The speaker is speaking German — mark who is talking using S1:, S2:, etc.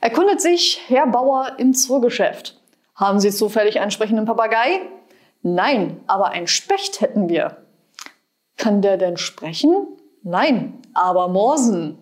S1: Erkundet sich Herr Bauer im Zoogeschäft. Haben Sie zufällig einen sprechenden Papagei? Nein, aber einen Specht hätten wir. Kann der denn sprechen? Nein, aber morsen.